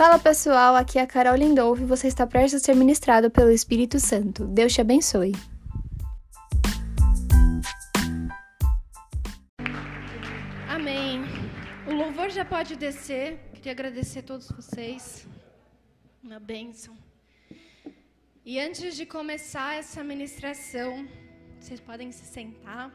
Fala pessoal, aqui é a Carol Lindolfo e você está prestes a ser ministrado pelo Espírito Santo. Deus te abençoe. Amém. O louvor já pode descer. Queria agradecer a todos vocês. Uma bênção. E antes de começar essa ministração, vocês podem se sentar.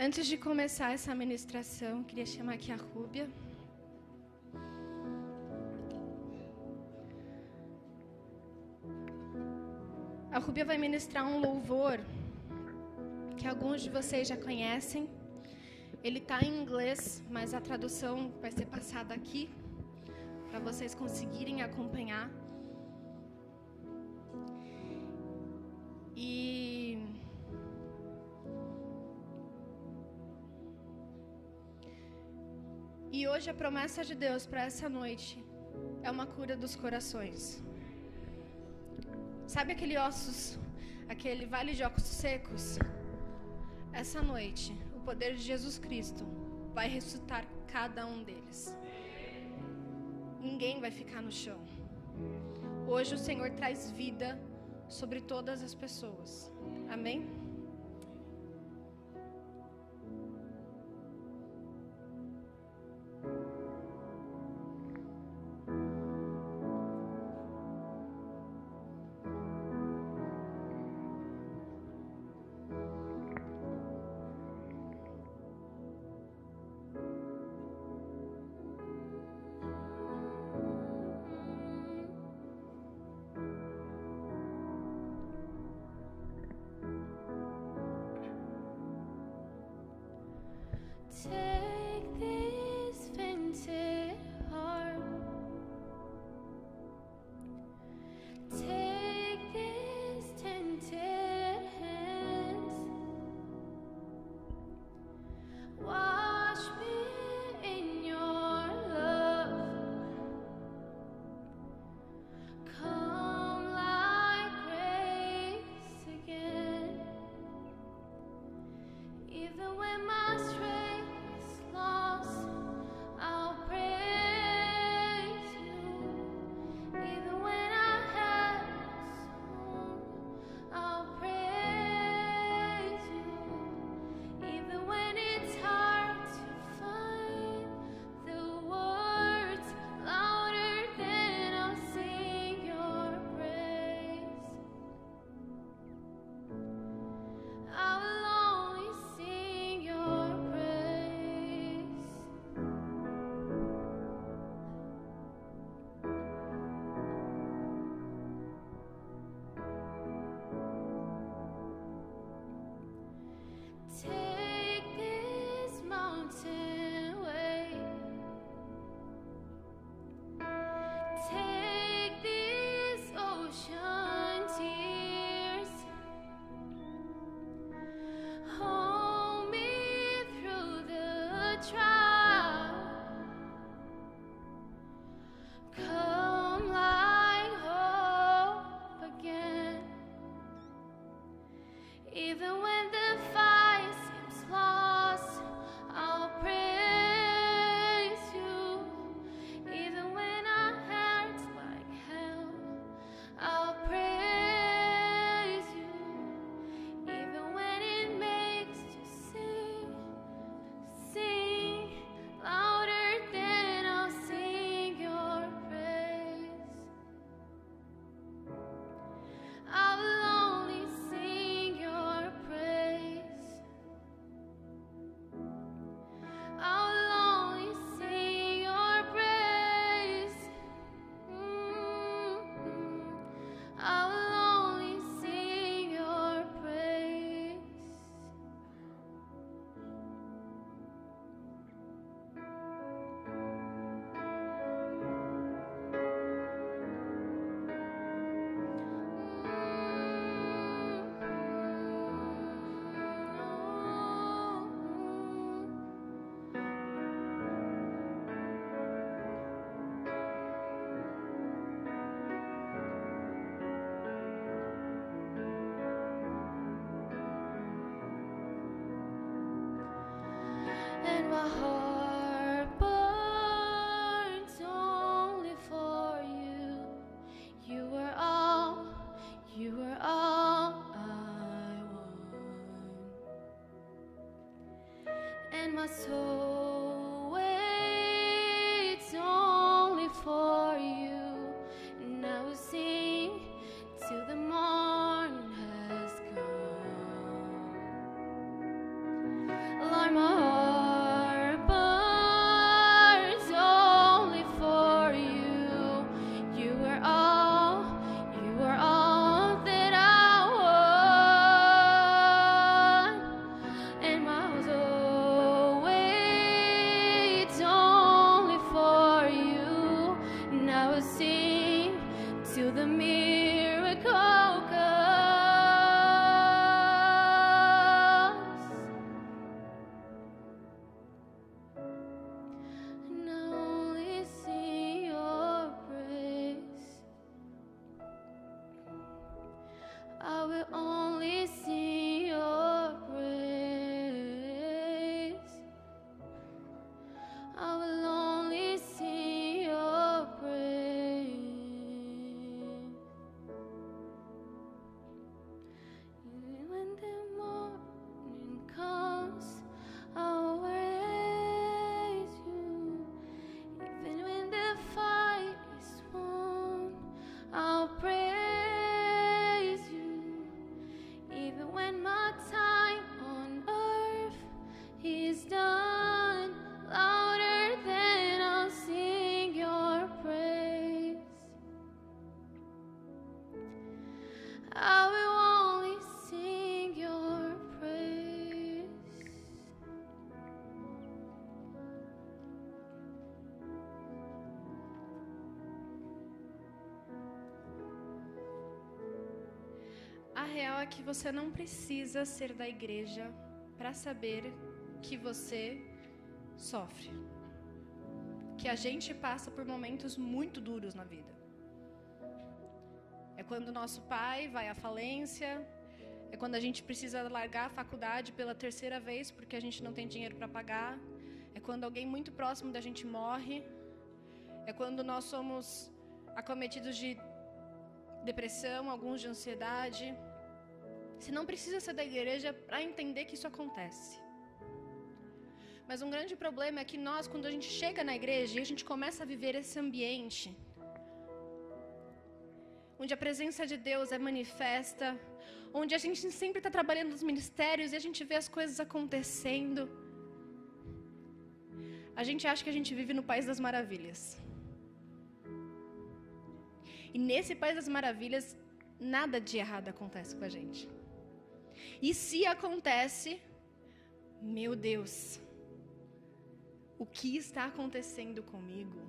Antes de começar essa ministração, queria chamar aqui a Rúbia. A Rúbia vai ministrar um louvor que alguns de vocês já conhecem. Ele está em inglês, mas a tradução vai ser passada aqui para vocês conseguirem acompanhar. E E hoje a promessa de Deus para essa noite é uma cura dos corações. Sabe aquele ossos, aquele vale de ossos secos? Essa noite, o poder de Jesus Cristo vai ressuscitar cada um deles. Ninguém vai ficar no chão. Hoje o Senhor traz vida sobre todas as pessoas. Amém? Even soul. Real é que você não precisa ser da igreja para saber que você sofre. Que a gente passa por momentos muito duros na vida. É quando nosso pai vai à falência, é quando a gente precisa largar a faculdade pela terceira vez porque a gente não tem dinheiro para pagar. É quando alguém muito próximo da gente morre. É quando nós somos acometidos de depressão, alguns de ansiedade. Você não precisa ser da igreja para entender que isso acontece. Mas um grande problema é que nós, quando a gente chega na igreja e a gente começa a viver esse ambiente, onde a presença de Deus é manifesta, onde a gente sempre está trabalhando nos ministérios e a gente vê as coisas acontecendo, a gente acha que a gente vive no País das Maravilhas. E nesse País das Maravilhas, nada de errado acontece com a gente. E se acontece, meu Deus, o que está acontecendo comigo?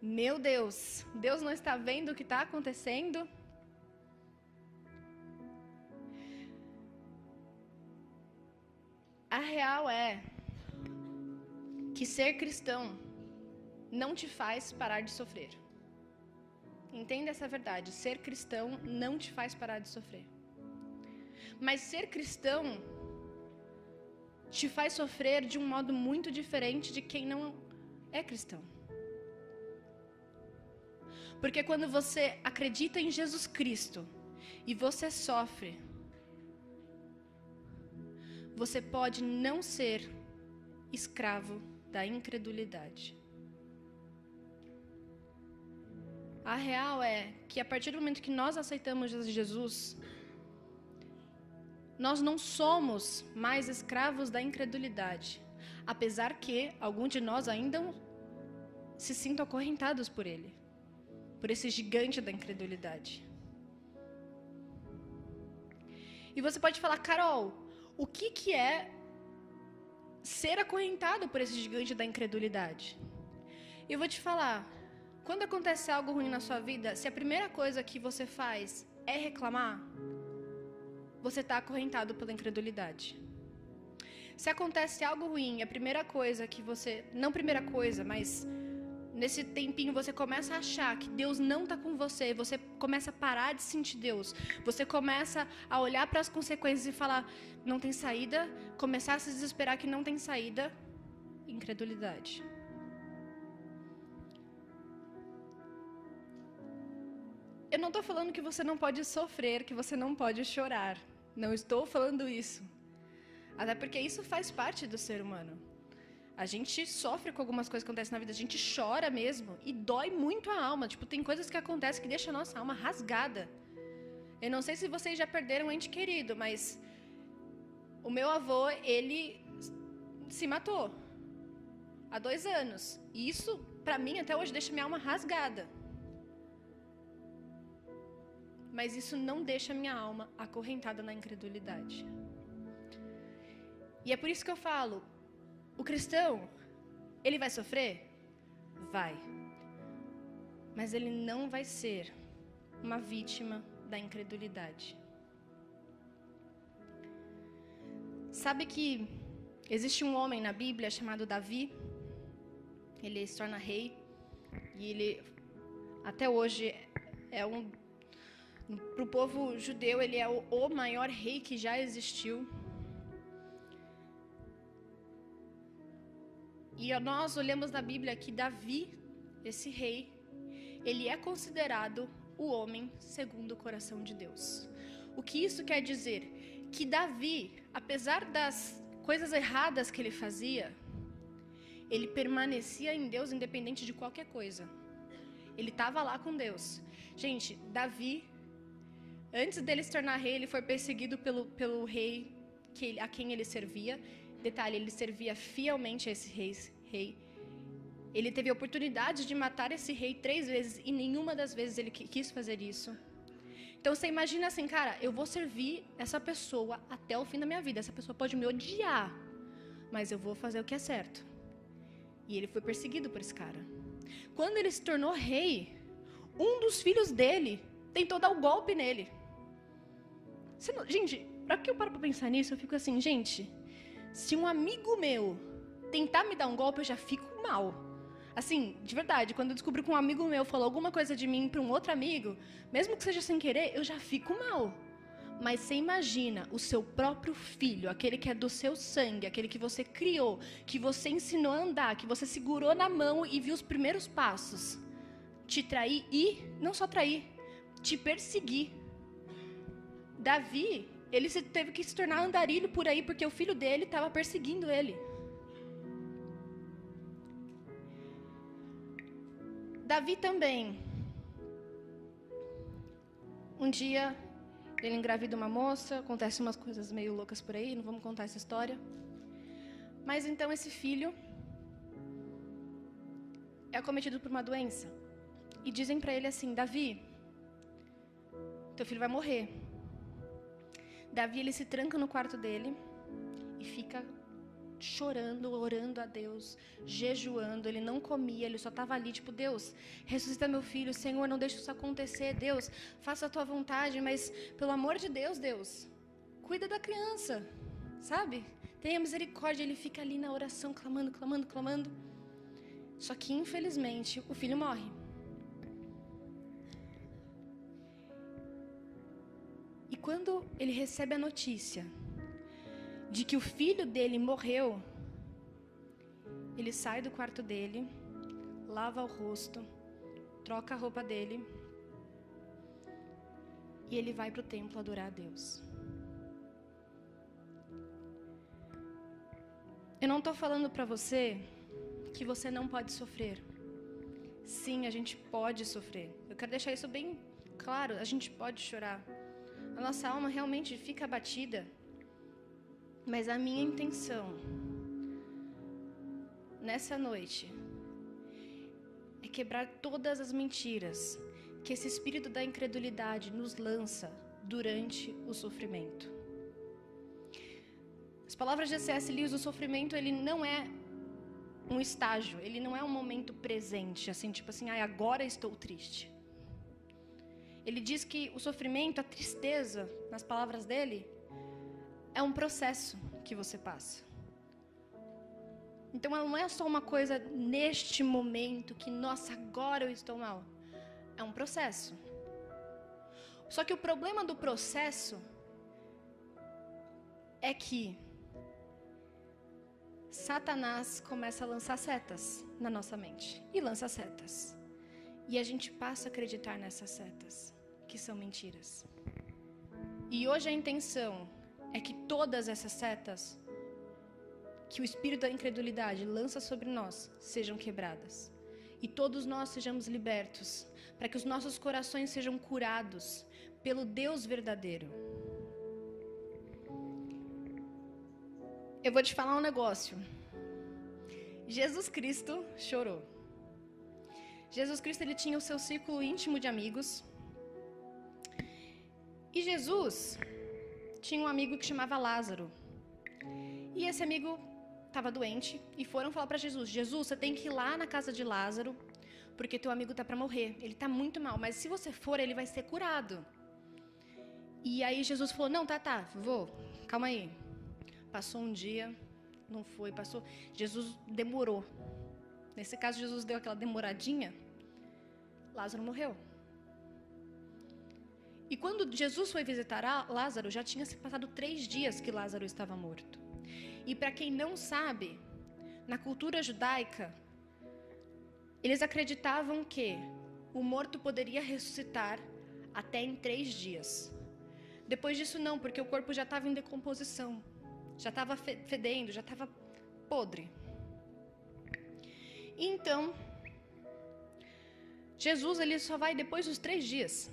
Meu Deus, Deus não está vendo o que está acontecendo? A real é que ser cristão não te faz parar de sofrer. Entenda essa verdade. Ser cristão não te faz parar de sofrer. Mas ser cristão te faz sofrer de um modo muito diferente de quem não é cristão. Porque quando você acredita em Jesus Cristo e você sofre, você pode não ser escravo da incredulidade. A real é que a partir do momento que nós aceitamos Jesus, nós não somos mais escravos da incredulidade, apesar que alguns de nós ainda se sintam acorrentados por ele, por esse gigante da incredulidade. E você pode falar, Carol, o que, que é ser acorrentado por esse gigante da incredulidade? Eu vou te falar, quando acontece algo ruim na sua vida, se a primeira coisa que você faz é reclamar, você está acorrentado pela incredulidade. Se acontece algo ruim, a primeira coisa que você. Não primeira coisa, mas nesse tempinho você começa a achar que Deus não está com você, você começa a parar de sentir Deus, você começa a olhar para as consequências e falar não tem saída, começar a se desesperar que não tem saída, incredulidade. Eu não estou falando que você não pode sofrer, que você não pode chorar. Não estou falando isso. Até porque isso faz parte do ser humano. A gente sofre com algumas coisas que acontecem na vida, a gente chora mesmo e dói muito a alma. Tipo, tem coisas que acontecem que deixam a nossa alma rasgada. Eu não sei se vocês já perderam um ente querido, mas o meu avô, ele se matou há dois anos. E isso, para mim, até hoje deixa minha alma rasgada. Mas isso não deixa minha alma acorrentada na incredulidade. E é por isso que eu falo, o cristão, ele vai sofrer? Vai. Mas ele não vai ser uma vítima da incredulidade. Sabe que existe um homem na Bíblia chamado Davi? Ele se torna rei e ele até hoje é um para o povo judeu ele é o, maior rei que já existiu. E nós olhamos na Bíblia que Davi, esse rei, ele é considerado o homem segundo o coração de Deus. O que isso quer dizer? Que Davi, apesar das coisas erradas que ele fazia, ele permanecia em Deus independente de qualquer coisa. Ele estava lá com Deus. Gente, Davi, antes dele se tornar rei, ele foi perseguido pelo, pelo rei que a quem ele servia. Detalhe, ele servia fielmente a esse rei, rei. Ele teve a oportunidade de matar esse rei três vezes e nenhuma das vezes ele quis fazer isso. Então você imagina assim, cara, eu vou servir essa pessoa até o fim da minha vida. Essa pessoa pode me odiar, mas eu vou fazer o que é certo. E ele foi perseguido por esse cara. Quando ele se tornou rei, um dos filhos dele tentou dar o um golpe nele. Não, gente, para que eu paro para pensar nisso, eu fico assim, gente, se um amigo meu tentar me dar um golpe, eu já fico mal. Assim, de verdade, quando eu descubro que um amigo meu falou alguma coisa de mim para um outro amigo, mesmo que seja sem querer, eu já fico mal. Mas você imagina o seu próprio filho, aquele que é do seu sangue, aquele que você criou, que você ensinou a andar, que você segurou na mão e viu os primeiros passos, te trair e, não só trair, te perseguir. Davi, ele teve que se tornar andarilho por aí porque o filho dele estava perseguindo ele. Davi também. Um dia ele engravida uma moça, acontecem umas coisas meio loucas por aí, não vamos contar essa história. Mas então esse filho é acometido por uma doença. E dizem para ele assim: Davi, teu filho vai morrer. Davi ele se tranca no quarto dele e fica chorando, orando a Deus, jejuando. Ele não comia, ele só estava ali, tipo, Deus, ressuscita meu filho, Senhor, não deixe isso acontecer, Deus, faça a tua vontade, mas pelo amor de Deus, Deus, cuida da criança, sabe? Tenha misericórdia. Ele fica ali na oração, clamando, clamando, clamando. Só que, infelizmente, o filho morre. Quando ele recebe a notícia de que o filho dele morreu, ele sai do quarto dele, lava o rosto, troca a roupa dele e ele vai para o templo adorar a Deus. Eu não estou falando para você que você não pode sofrer. Sim, a gente pode sofrer. Eu quero deixar isso bem claro. A gente pode chorar a nossa alma realmente fica abatida. Mas a minha intenção nessa noite é quebrar todas as mentiras que esse espírito da incredulidade nos lança durante o sofrimento. As palavras de C.S. Lewis, o sofrimento ele não é um estágio, ele não é um momento presente, assim, tipo assim, ah, agora estou triste. Ele diz que o sofrimento, a tristeza, nas palavras dele, é um processo que você passa. Então não é só uma coisa neste momento que, nossa, agora eu estou mal. É um processo. Só que o problema do processo é que Satanás começa a lançar setas na nossa mente e lança setas. E a gente passa a acreditar nessas setas, que são mentiras. E hoje a intenção é que todas essas setas que o espírito da incredulidade lança sobre nós sejam quebradas. E todos nós sejamos libertos, para que os nossos corações sejam curados pelo Deus verdadeiro. Eu vou te falar um negócio. Jesus Cristo chorou. Jesus Cristo ele tinha o seu círculo íntimo de amigos. E Jesus tinha um amigo que chamava Lázaro. E esse amigo estava doente e foram falar para Jesus: Jesus, você tem que ir lá na casa de Lázaro, porque teu amigo está para morrer. Ele está muito mal, mas se você for, ele vai ser curado. E aí Jesus falou: Não, tá, tá, vou, calma aí. Passou um dia, não foi, passou. Jesus demorou. Nesse caso, Jesus deu aquela demoradinha. Lázaro morreu. E quando Jesus foi visitar Lázaro, já tinha se passado três dias que Lázaro estava morto. E para quem não sabe, na cultura judaica, eles acreditavam que o morto poderia ressuscitar até em três dias. Depois disso, não, porque o corpo já estava em decomposição, já estava fedendo, já estava podre. Então, Jesus ele só vai depois dos três dias.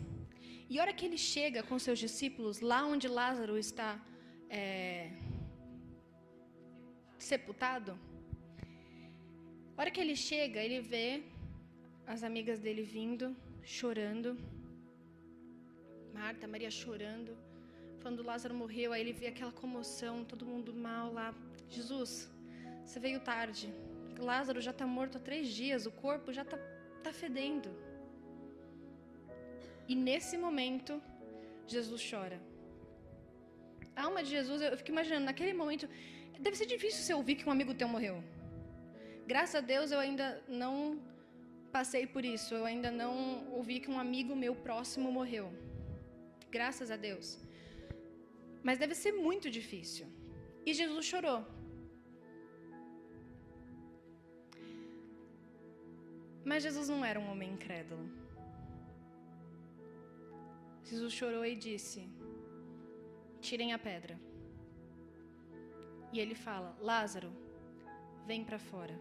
E a hora que ele chega com seus discípulos lá onde Lázaro está é, sepultado, a hora que ele chega, ele vê as amigas dele vindo, chorando. Marta, Maria chorando. Quando Lázaro morreu, aí ele vê aquela comoção, todo mundo mal lá. Jesus, você veio tarde. Lázaro já está morto há três dias, o corpo já está tá fedendo. E nesse momento, Jesus chora. A alma de Jesus, eu fico imaginando, naquele momento, deve ser difícil você ouvir que um amigo teu morreu. Graças a Deus eu ainda não passei por isso, eu ainda não ouvi que um amigo meu próximo morreu. Graças a Deus. Mas deve ser muito difícil. E Jesus chorou. Mas Jesus não era um homem incrédulo. Jesus chorou e disse: Tirem a pedra. E ele fala: Lázaro, vem para fora.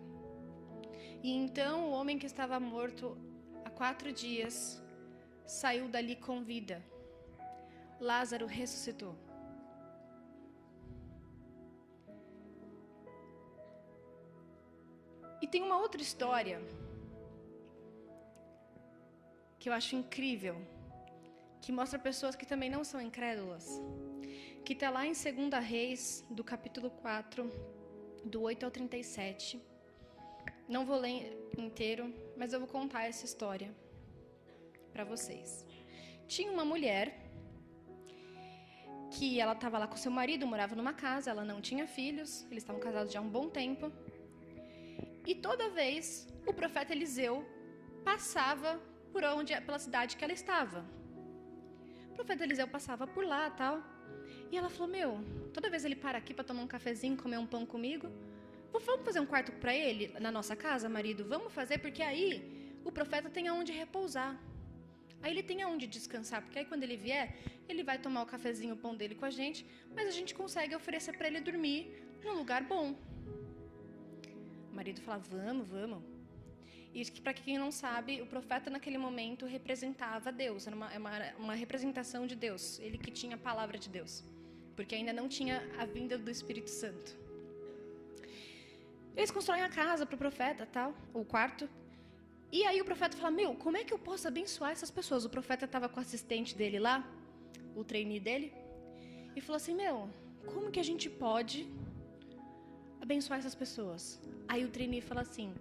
E então o homem que estava morto há quatro dias saiu dali com vida. Lázaro ressuscitou. E tem uma outra história que eu acho incrível que mostra pessoas que também não são incrédulas. Que está lá em 2 Reis, do capítulo 4, do 8 ao 37. Não vou ler inteiro, mas eu vou contar essa história para vocês. Tinha uma mulher que ela estava lá com seu marido, morava numa casa, ela não tinha filhos, eles estavam casados já há um bom tempo. E toda vez o profeta Eliseu passava por onde, pela cidade que ela estava. O profeta Eliseu passava por lá tal. E ela falou: Meu, toda vez ele para aqui para tomar um cafezinho, comer um pão comigo, vamos fazer um quarto para ele na nossa casa, marido? Vamos fazer, porque aí o profeta tem aonde repousar. Aí ele tem aonde descansar, porque aí quando ele vier, ele vai tomar o cafezinho, o pão dele com a gente, mas a gente consegue oferecer para ele dormir num lugar bom. O marido fala: Vamos, vamos. E para quem não sabe, o profeta naquele momento representava Deus, era uma, uma, uma representação de Deus, ele que tinha a palavra de Deus, porque ainda não tinha a vinda do Espírito Santo. Eles constroem a casa para o profeta, tal, o quarto. E aí o profeta fala: Meu, como é que eu posso abençoar essas pessoas? O profeta estava com o assistente dele lá, o trainee dele, e falou assim: Meu, como que a gente pode abençoar essas pessoas? Aí o trainee fala assim: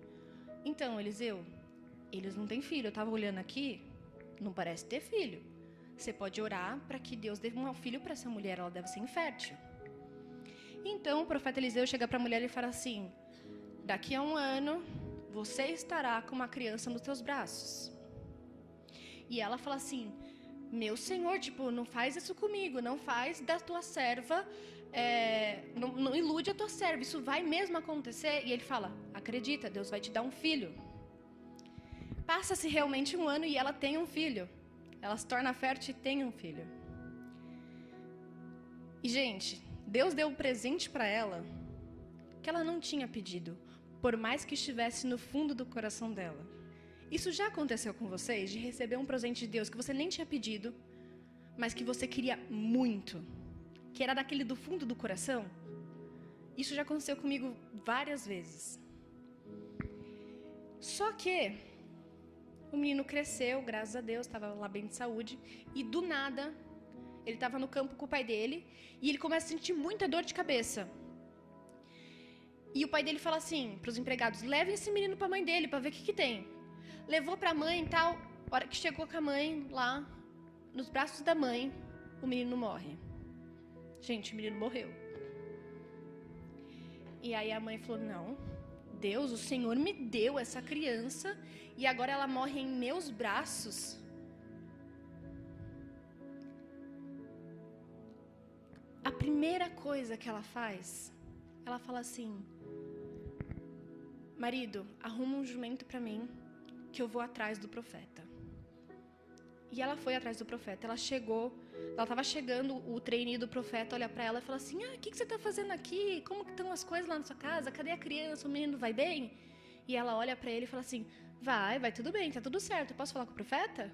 então, Eliseu, eles não têm filho. Eu estava olhando aqui, não parece ter filho. Você pode orar para que Deus dê um filho para essa mulher, ela deve ser infértil. Então o profeta Eliseu chega para a mulher e fala assim: daqui a um ano, você estará com uma criança nos teus braços. E ela fala assim: Meu senhor, tipo, não faz isso comigo, não faz da tua serva, é, não, não ilude a tua serva, isso vai mesmo acontecer. E ele fala: Acredita, Deus vai te dar um filho. Passa-se realmente um ano e ela tem um filho. Ela se torna fértil e tem um filho. E, gente, Deus deu um presente para ela que ela não tinha pedido, por mais que estivesse no fundo do coração dela. Isso já aconteceu com vocês, de receber um presente de Deus que você nem tinha pedido, mas que você queria muito, que era daquele do fundo do coração? Isso já aconteceu comigo várias vezes. Só que o menino cresceu, graças a Deus, estava lá bem de saúde, e do nada, ele estava no campo com o pai dele, e ele começa a sentir muita dor de cabeça. E o pai dele fala assim para os empregados: levem esse menino para a mãe dele para ver o que, que tem. Levou para a mãe e tal. hora que chegou com a mãe lá, nos braços da mãe, o menino morre. Gente, o menino morreu. E aí a mãe falou: não, Deus, o Senhor me deu essa criança e agora ela morre em meus braços. A primeira coisa que ela faz, ela fala assim: Marido, arruma um jumento para mim, que eu vou atrás do profeta. E ela foi atrás do profeta. Ela chegou, ela estava chegando, o treininho do profeta olha para ela e fala assim: Ah, o que, que você está fazendo aqui? Como que estão as coisas lá na sua casa? Cadê a criança? O menino vai bem? E ela olha para ele e fala assim: Vai, vai tudo bem, tá tudo certo. Posso falar com o profeta?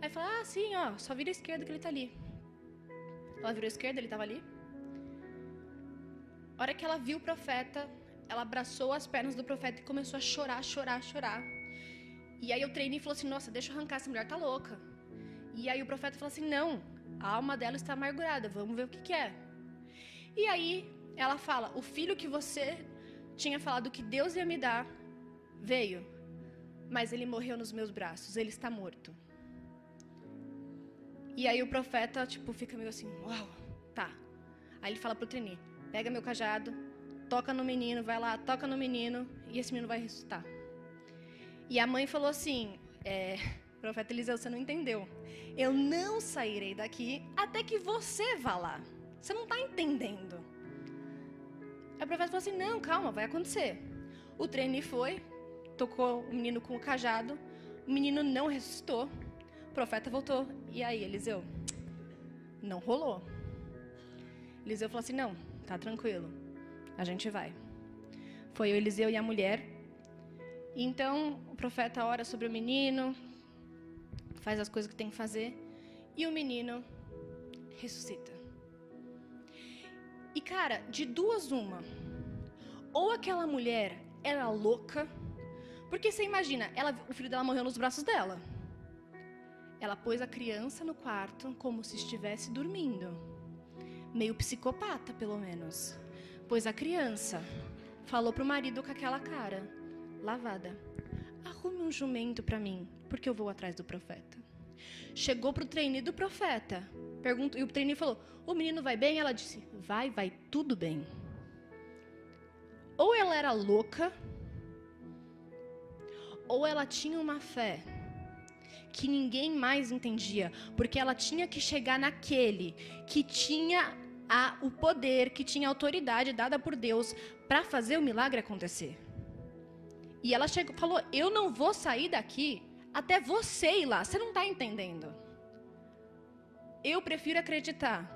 Aí fala: Ah, sim, ó, só vira a esquerda que ele tá ali. Ela virou a esquerda, ele estava ali. A hora que ela viu o profeta, ela abraçou as pernas do profeta e começou a chorar, chorar, chorar. E aí eu treinei e falou assim: Nossa, deixa eu arrancar, essa mulher tá louca. E aí o profeta falou assim: Não, a alma dela está amargurada, vamos ver o que, que é. E aí ela fala: O filho que você tinha falado que Deus ia me dar veio, mas ele morreu nos meus braços, ele está morto. E aí o profeta, tipo, fica meio assim: Uau, tá. Aí ele fala pro Trini: Pega meu cajado, toca no menino, vai lá, toca no menino e esse menino vai ressuscitar. E a mãe falou assim: é, Profeta Eliseu, você não entendeu. Eu não sairei daqui até que você vá lá. Você não está entendendo. A profeta falou assim: Não, calma, vai acontecer. O treine foi, tocou o menino com o cajado, o menino não ressuscitou. O profeta voltou. E aí, Eliseu? Não rolou. Eliseu falou assim: Não, tá tranquilo. A gente vai. Foi o Eliseu e a mulher. Então o profeta ora sobre o menino, faz as coisas que tem que fazer, e o menino ressuscita. E cara, de duas uma. Ou aquela mulher era louca, porque você imagina, ela, o filho dela morreu nos braços dela. Ela pôs a criança no quarto como se estivesse dormindo. Meio psicopata, pelo menos. Pois a criança falou para o marido com aquela cara lavada: Arrume um jumento para mim, porque eu vou atrás do profeta. Chegou para o do profeta. Perguntou, e o treine falou: O menino vai bem? Ela disse: Vai, vai tudo bem. Ou ela era louca, ou ela tinha uma fé que ninguém mais entendia, porque ela tinha que chegar naquele que tinha a, o poder, que tinha autoridade dada por Deus para fazer o milagre acontecer. E ela chegou, falou: Eu não vou sair daqui até você ir lá. Você não está entendendo. Eu prefiro acreditar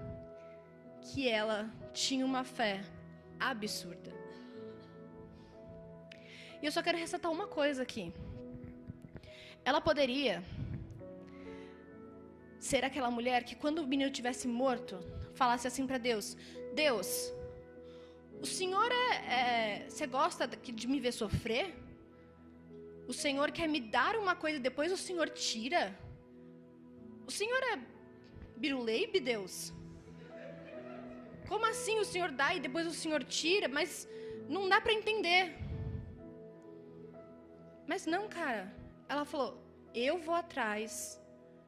que ela tinha uma fé absurda. E eu só quero ressaltar uma coisa aqui. Ela poderia ser aquela mulher que, quando o menino tivesse morto, falasse assim para Deus: Deus, o Senhor é, é, Você gosta de me ver sofrer? O Senhor quer me dar uma coisa e depois o Senhor tira? O Senhor é biruleibe, Deus? Como assim o Senhor dá e depois o Senhor tira? Mas não dá para entender. Mas não, cara. Ela falou: Eu vou atrás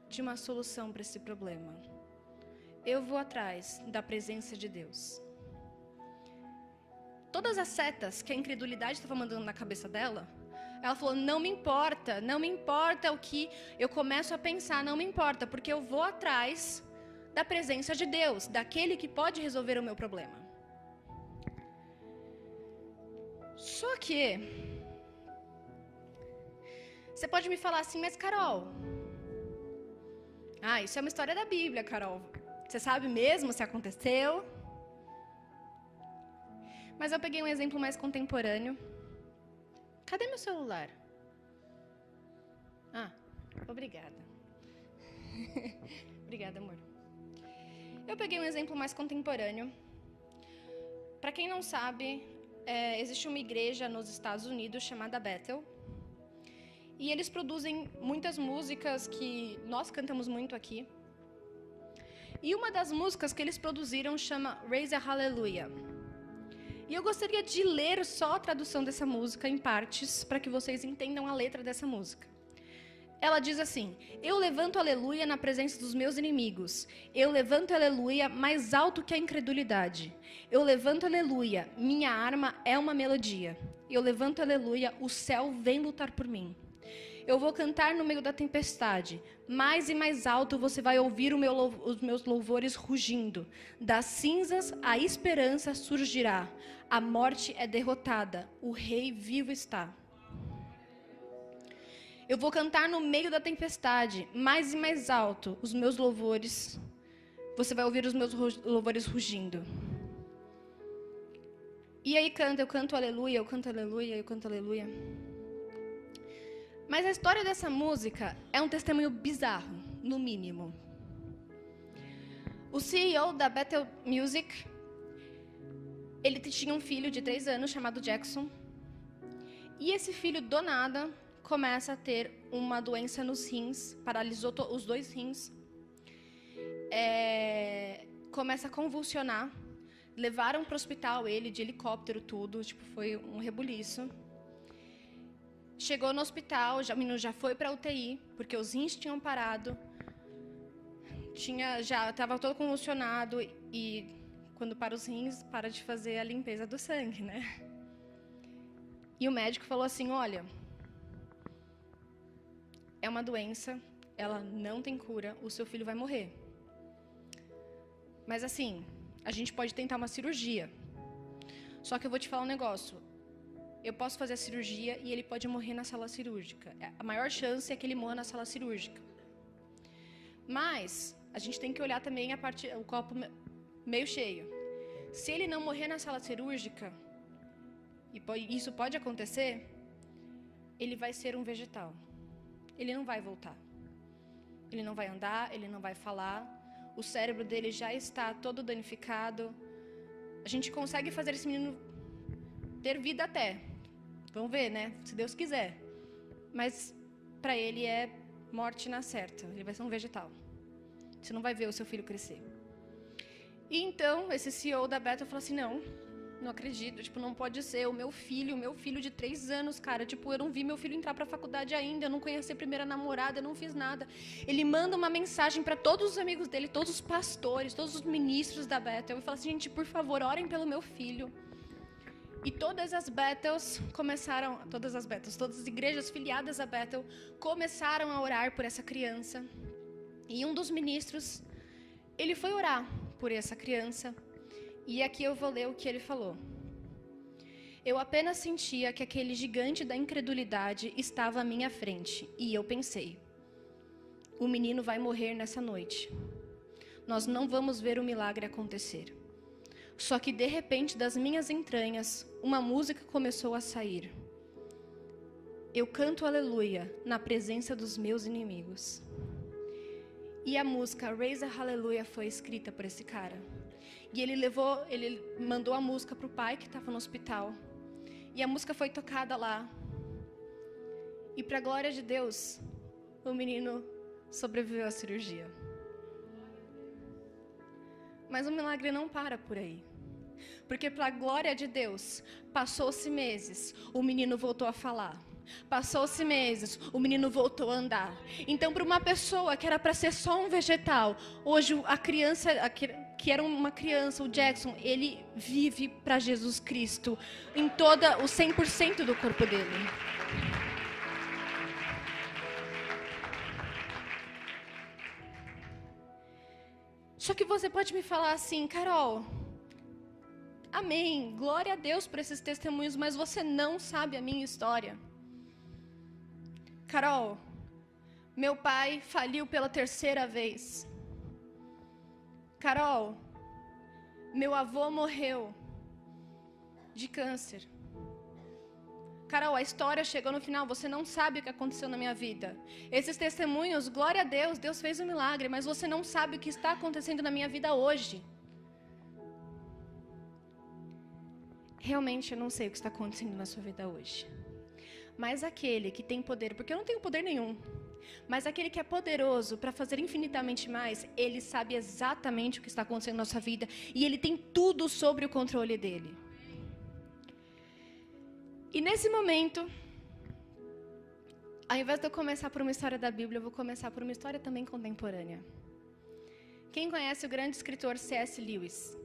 de uma solução para esse problema eu vou atrás da presença de Deus. todas as setas que a incredulidade estava mandando na cabeça dela, ela falou: não me importa, não me importa o que eu começo a pensar, não me importa, porque eu vou atrás da presença de Deus, daquele que pode resolver o meu problema. Só que você pode me falar assim, mas Carol, ah, isso é uma história da Bíblia, Carol. Você sabe mesmo se aconteceu? Mas eu peguei um exemplo mais contemporâneo. Cadê meu celular? Ah, obrigada. obrigada, amor. Eu peguei um exemplo mais contemporâneo. Para quem não sabe, é, existe uma igreja nos Estados Unidos chamada Bethel. E eles produzem muitas músicas que nós cantamos muito aqui. E uma das músicas que eles produziram chama Raise a Hallelujah. E eu gostaria de ler só a tradução dessa música em partes, para que vocês entendam a letra dessa música. Ela diz assim: Eu levanto aleluia na presença dos meus inimigos. Eu levanto aleluia mais alto que a incredulidade. Eu levanto aleluia, minha arma é uma melodia. Eu levanto aleluia, o céu vem lutar por mim. Eu vou cantar no meio da tempestade. Mais e mais alto você vai ouvir meu, os meus louvores rugindo. Das cinzas a esperança surgirá. A morte é derrotada. O rei vivo está. Eu vou cantar no meio da tempestade. Mais e mais alto os meus louvores. Você vai ouvir os meus louvores rugindo. E aí canta, eu canto aleluia, eu canto aleluia, eu canto aleluia. Mas a história dessa música é um testemunho bizarro, no mínimo. O CEO da Bethel Music, ele tinha um filho de três anos chamado Jackson. E esse filho, do nada, começa a ter uma doença nos rins, paralisou os dois rins. É, começa a convulsionar. Levaram para o hospital ele de helicóptero, tudo. Tipo, foi um rebuliço. Chegou no hospital, já, o menino já foi para UTI, porque os rins tinham parado. Tinha, já estava todo convulsionado e quando para os rins, para de fazer a limpeza do sangue, né? E o médico falou assim: "Olha, é uma doença, ela não tem cura, o seu filho vai morrer. Mas assim, a gente pode tentar uma cirurgia. Só que eu vou te falar um negócio eu posso fazer a cirurgia e ele pode morrer na sala cirúrgica. É, a maior chance é que ele morra na sala cirúrgica. Mas a gente tem que olhar também a parte, o copo meio cheio. Se ele não morrer na sala cirúrgica, e isso pode acontecer, ele vai ser um vegetal. Ele não vai voltar. Ele não vai andar, ele não vai falar. O cérebro dele já está todo danificado. A gente consegue fazer esse menino ter vida até, Vamos ver, né? Se Deus quiser. Mas para ele é morte na certa. Ele vai ser um vegetal. Você não vai ver o seu filho crescer. E então, esse CEO da Beta falou assim: não, não acredito. Tipo, não pode ser. O meu filho, o meu filho de três anos, cara. Tipo, eu não vi meu filho entrar pra faculdade ainda. Eu não conheci a primeira namorada, eu não fiz nada. Ele manda uma mensagem para todos os amigos dele, todos os pastores, todos os ministros da Bethel. E fala assim: gente, por favor, orem pelo meu filho. E todas as Bethels começaram, todas as Bethels, todas as igrejas filiadas a Bethel começaram a orar por essa criança. E um dos ministros, ele foi orar por essa criança. E aqui eu vou ler o que ele falou. Eu apenas sentia que aquele gigante da incredulidade estava à minha frente, e eu pensei: o menino vai morrer nessa noite. Nós não vamos ver o milagre acontecer. Só que de repente, das minhas entranhas, uma música começou a sair. Eu canto aleluia na presença dos meus inimigos. E a música Raise a Hallelujah foi escrita por esse cara. E ele levou, ele mandou a música para o pai que estava no hospital. E a música foi tocada lá. E para glória de Deus, o menino sobreviveu à cirurgia. Mas o milagre não para por aí. Porque, para glória de Deus, passou-se meses, o menino voltou a falar. Passou-se meses, o menino voltou a andar. Então, para uma pessoa que era para ser só um vegetal, hoje a criança, que era uma criança, o Jackson, ele vive para Jesus Cristo em toda o 100% do corpo dele. Só que você pode me falar assim, Carol, amém, glória a Deus por esses testemunhos, mas você não sabe a minha história. Carol, meu pai faliu pela terceira vez. Carol, meu avô morreu de câncer. Carol, a história chegou no final, você não sabe o que aconteceu na minha vida. Esses testemunhos, glória a Deus, Deus fez um milagre, mas você não sabe o que está acontecendo na minha vida hoje. Realmente eu não sei o que está acontecendo na sua vida hoje. Mas aquele que tem poder, porque eu não tenho poder nenhum, mas aquele que é poderoso para fazer infinitamente mais, ele sabe exatamente o que está acontecendo na nossa vida e ele tem tudo sobre o controle dele. E nesse momento, ao invés de eu começar por uma história da Bíblia, eu vou começar por uma história também contemporânea. Quem conhece o grande escritor C.S. Lewis?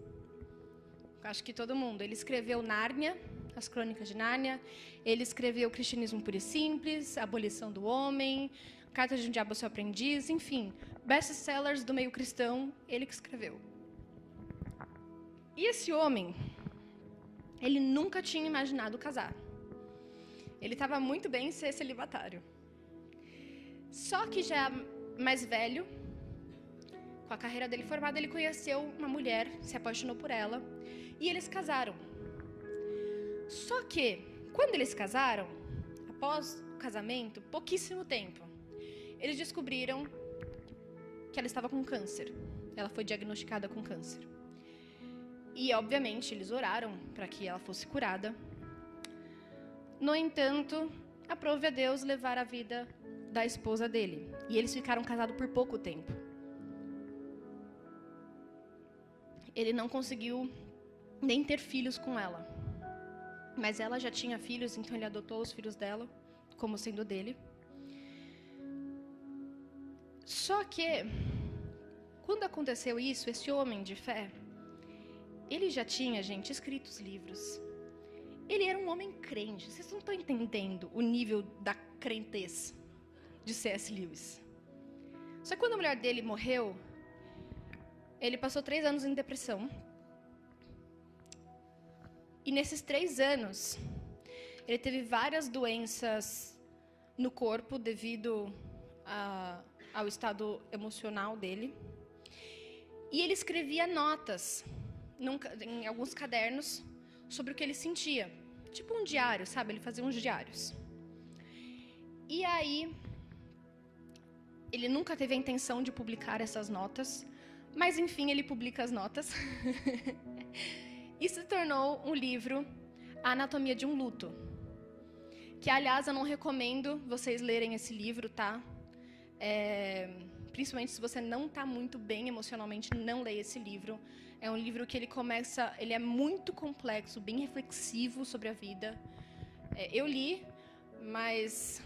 Acho que todo mundo. Ele escreveu Nárnia, as Crônicas de Nárnia. Ele escreveu Cristianismo Puro e Simples, Abolição do Homem, Carta de um Diabo ao Seu Aprendiz, enfim, best-sellers do meio cristão, ele que escreveu. E esse homem, ele nunca tinha imaginado casar. Ele estava muito bem em ser celibatário. Só que já mais velho, com a carreira dele formada, ele conheceu uma mulher, se apaixonou por ela e eles casaram. Só que, quando eles casaram, após o casamento, pouquíssimo tempo, eles descobriram que ela estava com câncer. Ela foi diagnosticada com câncer. E, obviamente, eles oraram para que ela fosse curada. No entanto, aprove a Deus levar a vida da esposa dele. E eles ficaram casados por pouco tempo. Ele não conseguiu nem ter filhos com ela. Mas ela já tinha filhos, então ele adotou os filhos dela como sendo dele. Só que, quando aconteceu isso, esse homem de fé, ele já tinha, gente, escrito os livros. Ele era um homem crente. Vocês não estão entendendo o nível da crentez de C.S. Lewis. Só que quando a mulher dele morreu, ele passou três anos em depressão. E nesses três anos, ele teve várias doenças no corpo devido a, ao estado emocional dele. E ele escrevia notas num, em alguns cadernos sobre o que ele sentia. Tipo um diário, sabe? Ele fazia uns diários. E aí, ele nunca teve a intenção de publicar essas notas, mas enfim, ele publica as notas. e se tornou um livro, A Anatomia de um Luto. Que, aliás, eu não recomendo vocês lerem esse livro, tá? É, principalmente se você não está muito bem emocionalmente, não leia esse livro. É um livro que ele começa, ele é muito complexo, bem reflexivo sobre a vida. É, eu li, mas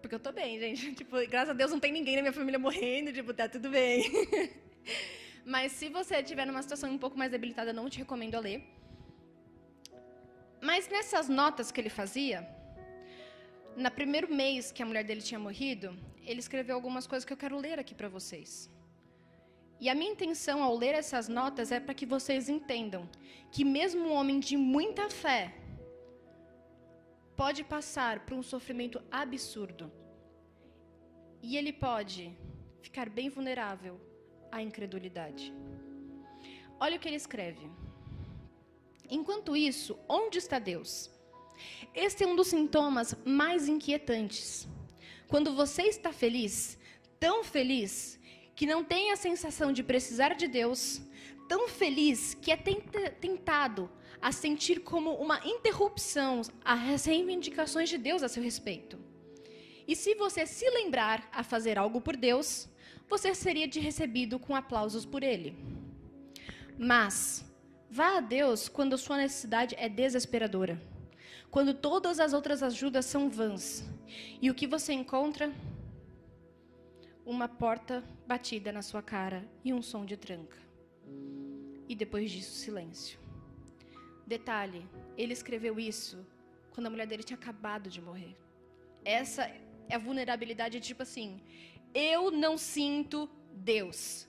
porque eu tô bem, gente. Tipo, graças a Deus não tem ninguém na minha família morrendo, tipo, tá tudo bem. mas se você estiver numa situação um pouco mais debilitada, não te recomendo a ler. Mas nessas notas que ele fazia, no primeiro mês que a mulher dele tinha morrido, ele escreveu algumas coisas que eu quero ler aqui para vocês. E a minha intenção ao ler essas notas é para que vocês entendam que, mesmo um homem de muita fé, pode passar por um sofrimento absurdo. E ele pode ficar bem vulnerável à incredulidade. Olha o que ele escreve. Enquanto isso, onde está Deus? Este é um dos sintomas mais inquietantes. Quando você está feliz, tão feliz, que não tem a sensação de precisar de Deus, tão feliz que é tentado a sentir como uma interrupção as reivindicações de Deus a seu respeito. E se você se lembrar a fazer algo por Deus, você seria de recebido com aplausos por Ele. Mas vá a Deus quando sua necessidade é desesperadora. quando todas as outras ajudas são vãs. E o que você encontra? Uma porta batida na sua cara e um som de tranca. E depois disso, silêncio. Detalhe: ele escreveu isso quando a mulher dele tinha acabado de morrer. Essa é a vulnerabilidade, tipo assim: eu não sinto Deus.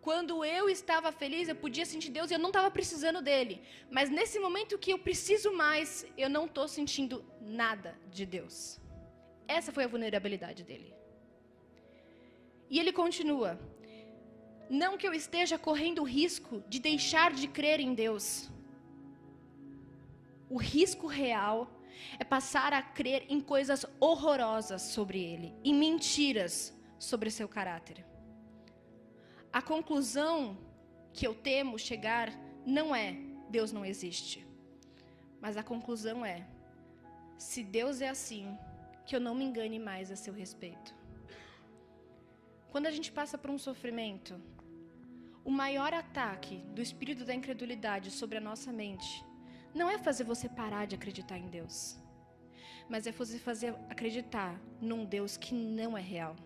Quando eu estava feliz, eu podia sentir Deus e eu não estava precisando dele. Mas nesse momento que eu preciso mais, eu não estou sentindo nada de Deus. Essa foi a vulnerabilidade dele. E ele continua: Não que eu esteja correndo o risco de deixar de crer em Deus. O risco real é passar a crer em coisas horrorosas sobre ele, em mentiras sobre seu caráter. A conclusão que eu temo chegar não é Deus não existe. Mas a conclusão é: se Deus é assim, que eu não me engane mais a seu respeito. Quando a gente passa por um sofrimento, o maior ataque do espírito da incredulidade sobre a nossa mente não é fazer você parar de acreditar em Deus, mas é fazer acreditar num Deus que não é real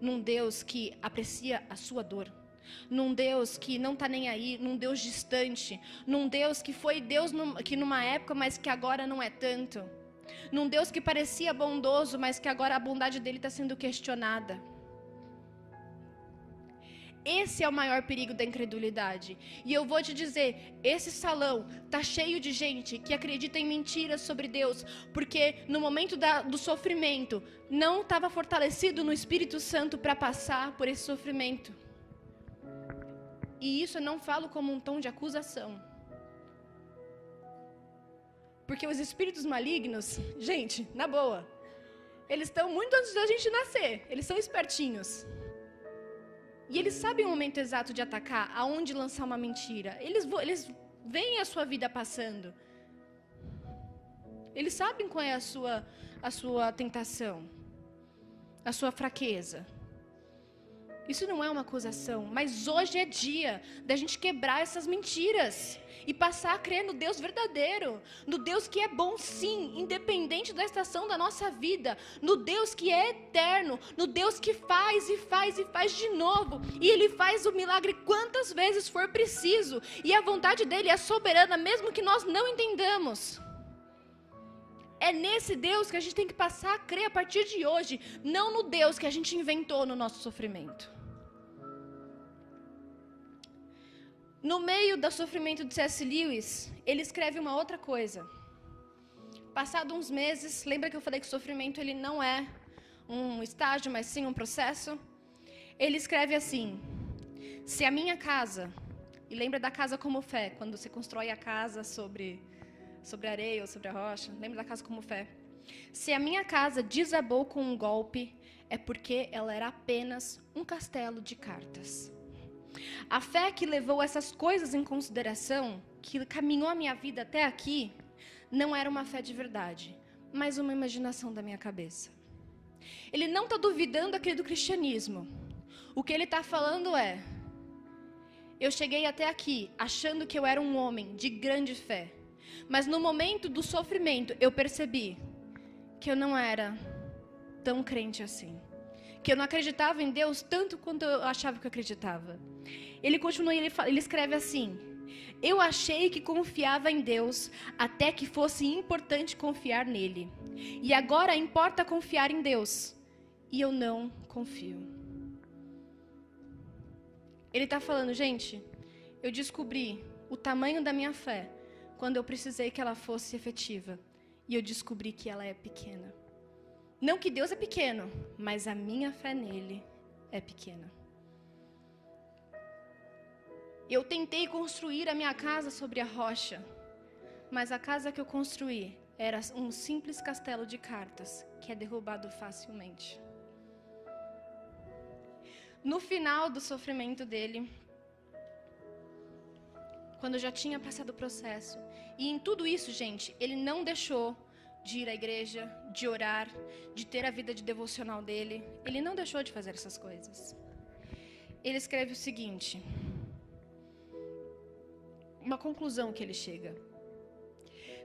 num Deus que aprecia a sua dor, num Deus que não está nem aí, num Deus distante, num Deus que foi Deus que numa época, mas que agora não é tanto, num Deus que parecia bondoso, mas que agora a bondade dele está sendo questionada. Esse é o maior perigo da incredulidade. E eu vou te dizer, esse salão tá cheio de gente que acredita em mentiras sobre Deus, porque no momento da, do sofrimento não estava fortalecido no Espírito Santo para passar por esse sofrimento. E isso eu não falo como um tom de acusação. Porque os espíritos malignos, gente, na boa, eles estão muito antes da gente nascer. Eles são espertinhos. E eles sabem o momento exato de atacar, aonde lançar uma mentira. Eles, eles veem a sua vida passando. Eles sabem qual é a sua, a sua tentação, a sua fraqueza. Isso não é uma acusação, mas hoje é dia da gente quebrar essas mentiras e passar a crer no Deus verdadeiro, no Deus que é bom sim, independente da estação da nossa vida, no Deus que é eterno, no Deus que faz e faz e faz de novo, e Ele faz o milagre quantas vezes for preciso, e a vontade dele é soberana, mesmo que nós não entendamos. É nesse Deus que a gente tem que passar a crer a partir de hoje, não no Deus que a gente inventou no nosso sofrimento. No meio do sofrimento de C.S. Lewis, ele escreve uma outra coisa. Passado uns meses, lembra que eu falei que o sofrimento ele não é um estágio, mas sim um processo? Ele escreve assim: Se a minha casa, e lembra da casa como fé, quando você constrói a casa sobre sobre areia ou sobre a rocha, lembra da casa como fé? Se a minha casa desabou com um golpe, é porque ela era apenas um castelo de cartas. A fé que levou essas coisas em consideração, que caminhou a minha vida até aqui, não era uma fé de verdade, mas uma imaginação da minha cabeça. Ele não está duvidando aqui do cristianismo. O que ele está falando é: eu cheguei até aqui achando que eu era um homem de grande fé, mas no momento do sofrimento eu percebi que eu não era tão crente assim que eu não acreditava em Deus tanto quanto eu achava que eu acreditava. Ele continua, ele, ele escreve assim: Eu achei que confiava em Deus até que fosse importante confiar nele. E agora importa confiar em Deus. E eu não confio. Ele está falando, gente, eu descobri o tamanho da minha fé quando eu precisei que ela fosse efetiva. E eu descobri que ela é pequena. Não que Deus é pequeno, mas a minha fé nele é pequena. Eu tentei construir a minha casa sobre a rocha, mas a casa que eu construí era um simples castelo de cartas que é derrubado facilmente. No final do sofrimento dele, quando já tinha passado o processo, e em tudo isso, gente, ele não deixou de ir à igreja, de orar, de ter a vida de devocional dele. Ele não deixou de fazer essas coisas. Ele escreve o seguinte: uma conclusão que ele chega.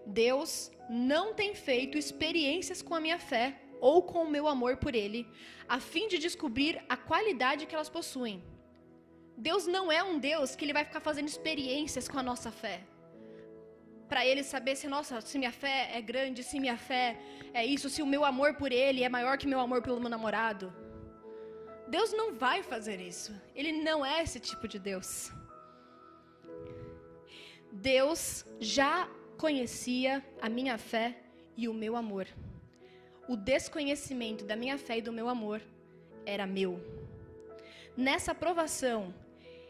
Deus não tem feito experiências com a minha fé ou com o meu amor por Ele, a fim de descobrir a qualidade que elas possuem. Deus não é um Deus que ele vai ficar fazendo experiências com a nossa fé. Para ele saber se, nossa, se minha fé é grande, se minha fé é isso, se o meu amor por ele é maior que meu amor pelo meu namorado. Deus não vai fazer isso. Ele não é esse tipo de Deus. Deus já conhecia a minha fé e o meu amor. O desconhecimento da minha fé e do meu amor era meu. Nessa aprovação,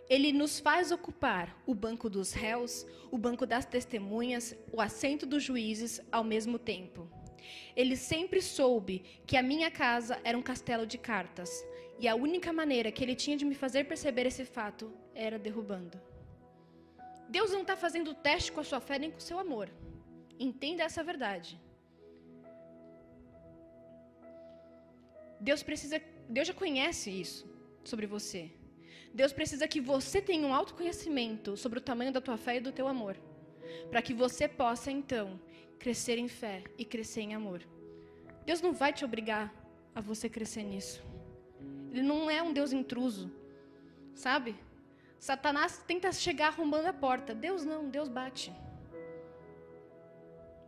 ele nos faz ocupar o banco dos réus, o banco das testemunhas, o assento dos juízes ao mesmo tempo. Ele sempre soube que a minha casa era um castelo de cartas, e a única maneira que ele tinha de me fazer perceber esse fato era derrubando. Deus não está fazendo teste com a sua fé nem com o seu amor. Entenda essa verdade. Deus precisa, Deus já conhece isso sobre você. Deus precisa que você tenha um autoconhecimento sobre o tamanho da tua fé e do teu amor, para que você possa então crescer em fé e crescer em amor. Deus não vai te obrigar a você crescer nisso. Ele não é um Deus intruso, sabe? Satanás tenta chegar arrombando a porta. Deus não, Deus bate.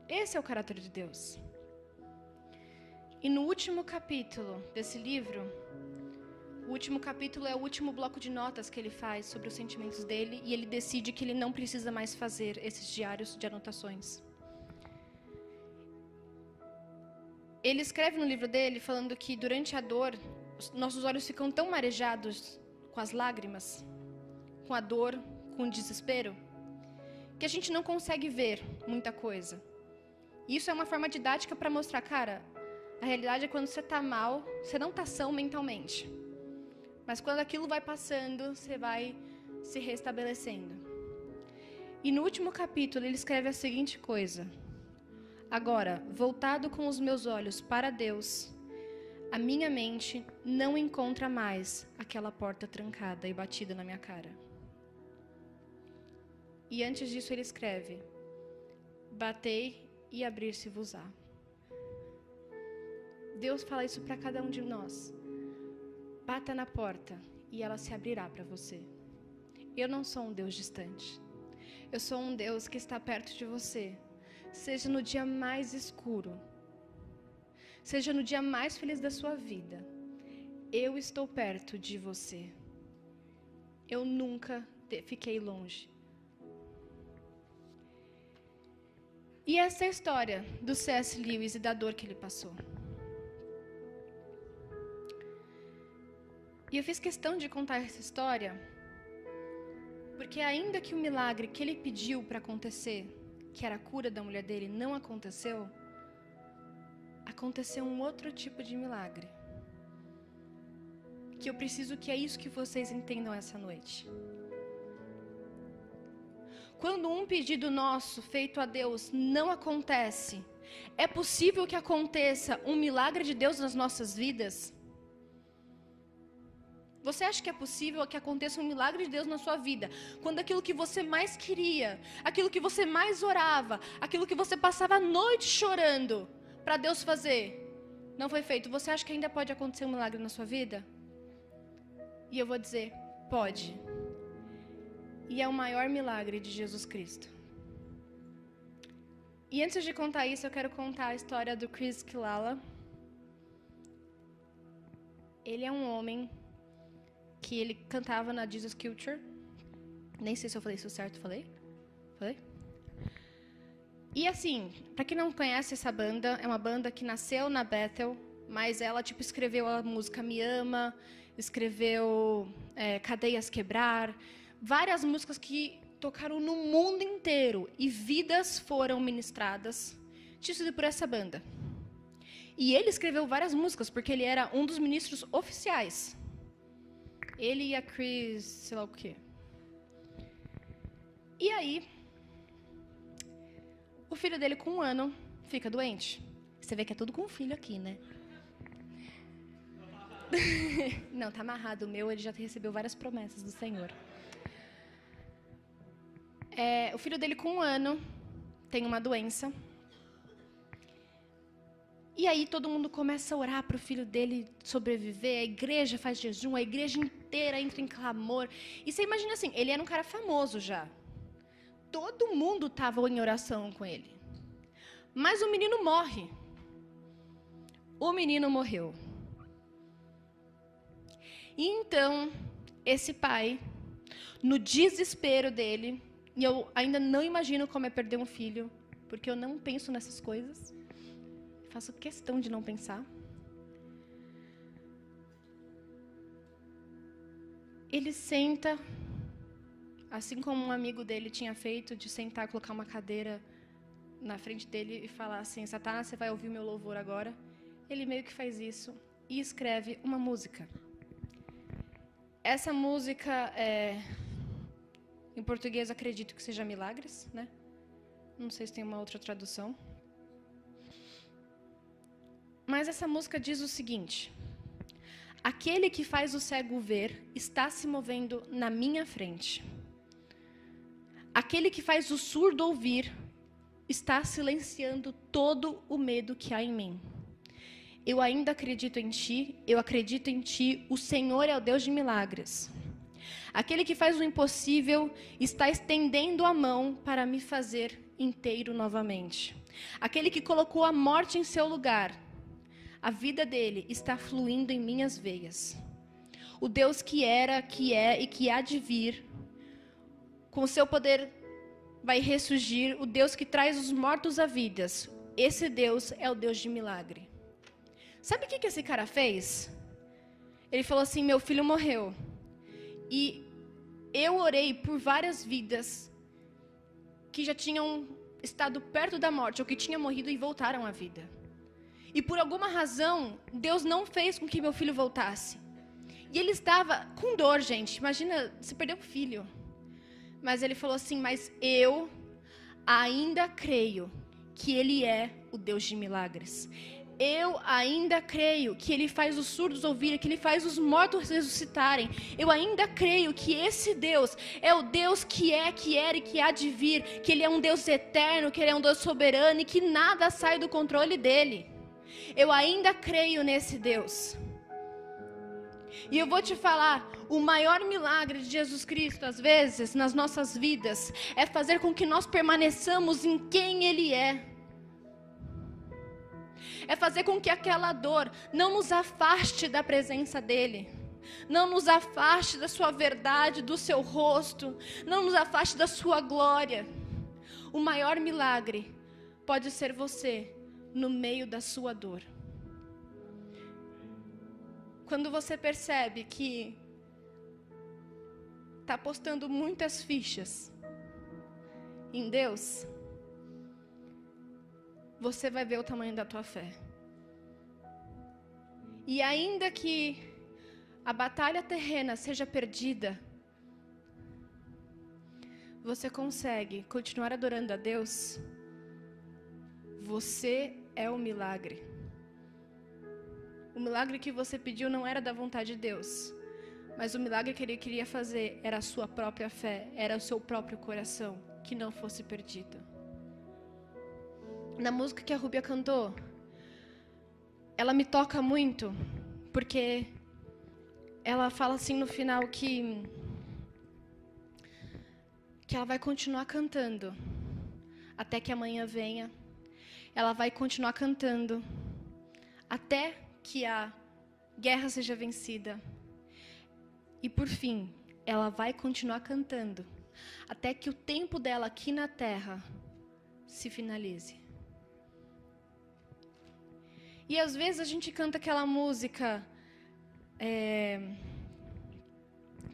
Esse é o caráter de Deus. E no último capítulo desse livro, o último capítulo é o último bloco de notas que ele faz sobre os sentimentos dele e ele decide que ele não precisa mais fazer esses diários de anotações. Ele escreve no livro dele falando que durante a dor, nossos olhos ficam tão marejados com as lágrimas, com a dor, com o desespero, que a gente não consegue ver muita coisa. Isso é uma forma didática para mostrar, cara, a realidade é quando você está mal, você não está são mentalmente. Mas quando aquilo vai passando, você vai se restabelecendo. E no último capítulo ele escreve a seguinte coisa: Agora, voltado com os meus olhos para Deus, a minha mente não encontra mais aquela porta trancada e batida na minha cara. E antes disso ele escreve: Batei e abrir-se-vos-á. Deus fala isso para cada um de nós. Bata na porta e ela se abrirá para você. Eu não sou um Deus distante. Eu sou um Deus que está perto de você. Seja no dia mais escuro, seja no dia mais feliz da sua vida, eu estou perto de você. Eu nunca fiquei longe. E essa é a história do C.S. Lewis e da dor que ele passou. E eu fiz questão de contar essa história, porque ainda que o milagre que ele pediu para acontecer, que era a cura da mulher dele, não aconteceu, aconteceu um outro tipo de milagre. Que eu preciso que é isso que vocês entendam essa noite. Quando um pedido nosso feito a Deus não acontece, é possível que aconteça um milagre de Deus nas nossas vidas? Você acha que é possível que aconteça um milagre de Deus na sua vida? Quando aquilo que você mais queria, aquilo que você mais orava, aquilo que você passava a noite chorando para Deus fazer, não foi feito. Você acha que ainda pode acontecer um milagre na sua vida? E eu vou dizer, pode. E é o maior milagre de Jesus Cristo. E antes de contar isso, eu quero contar a história do Chris Kilala. Ele é um homem que ele cantava na Jesus Culture. Nem sei se eu falei isso certo, falei? Falei? E assim, para quem não conhece essa banda, é uma banda que nasceu na Bethel, mas ela tipo escreveu a música Me Ama, escreveu é, Cadeias Quebrar, várias músicas que tocaram no mundo inteiro e vidas foram ministradas, tido por essa banda. E ele escreveu várias músicas porque ele era um dos ministros oficiais ele e a Chris, sei lá o quê. E aí, o filho dele, com um ano, fica doente. Você vê que é tudo com o filho aqui, né? Não, tá amarrado. O meu, ele já recebeu várias promessas do Senhor. É, o filho dele, com um ano, tem uma doença. E aí todo mundo começa a orar para o filho dele sobreviver, a igreja faz jejum, a igreja inteira entra em clamor. E você imagina assim, ele era um cara famoso já. Todo mundo estava em oração com ele. Mas o menino morre. O menino morreu. E então, esse pai, no desespero dele, e eu ainda não imagino como é perder um filho, porque eu não penso nessas coisas. Faço questão de não pensar. Ele senta, assim como um amigo dele tinha feito, de sentar, colocar uma cadeira na frente dele e falar assim: Satanás, você vai ouvir meu louvor agora. Ele meio que faz isso e escreve uma música. Essa música, é, em português, acredito que seja Milagres, né? Não sei se tem uma outra tradução. Mas essa música diz o seguinte: Aquele que faz o cego ver está se movendo na minha frente. Aquele que faz o surdo ouvir está silenciando todo o medo que há em mim. Eu ainda acredito em ti, eu acredito em ti, o Senhor é o Deus de milagres. Aquele que faz o impossível está estendendo a mão para me fazer inteiro novamente. Aquele que colocou a morte em seu lugar a vida dele está fluindo em minhas veias. O Deus que era, que é e que há de vir, com o seu poder vai ressurgir, o Deus que traz os mortos à vida. Esse Deus é o Deus de milagre. Sabe o que, que esse cara fez? Ele falou assim: Meu filho morreu. E eu orei por várias vidas que já tinham estado perto da morte, ou que tinham morrido e voltaram à vida. E por alguma razão, Deus não fez com que meu filho voltasse. E ele estava com dor, gente. Imagina, você perdeu um filho. Mas ele falou assim: Mas eu ainda creio que Ele é o Deus de milagres. Eu ainda creio que Ele faz os surdos ouvirem, que Ele faz os mortos ressuscitarem. Eu ainda creio que esse Deus é o Deus que é, que era e que há de vir, que Ele é um Deus eterno, que Ele é um Deus soberano e que nada sai do controle dele. Eu ainda creio nesse Deus. E eu vou te falar, o maior milagre de Jesus Cristo, às vezes, nas nossas vidas, é fazer com que nós permaneçamos em quem Ele é. É fazer com que aquela dor não nos afaste da presença dEle. Não nos afaste da sua verdade, do seu rosto. Não nos afaste da sua glória. O maior milagre pode ser você no meio da sua dor. Quando você percebe que está postando muitas fichas em Deus, você vai ver o tamanho da tua fé. E ainda que a batalha terrena seja perdida, você consegue continuar adorando a Deus. Você é o milagre. O milagre que você pediu não era da vontade de Deus, mas o milagre que ele queria fazer era a sua própria fé, era o seu próprio coração, que não fosse perdido. Na música que a Rúbia cantou, ela me toca muito, porque ela fala assim no final que que ela vai continuar cantando até que amanhã venha ela vai continuar cantando até que a guerra seja vencida. E por fim, ela vai continuar cantando até que o tempo dela aqui na terra se finalize. E às vezes a gente canta aquela música. É,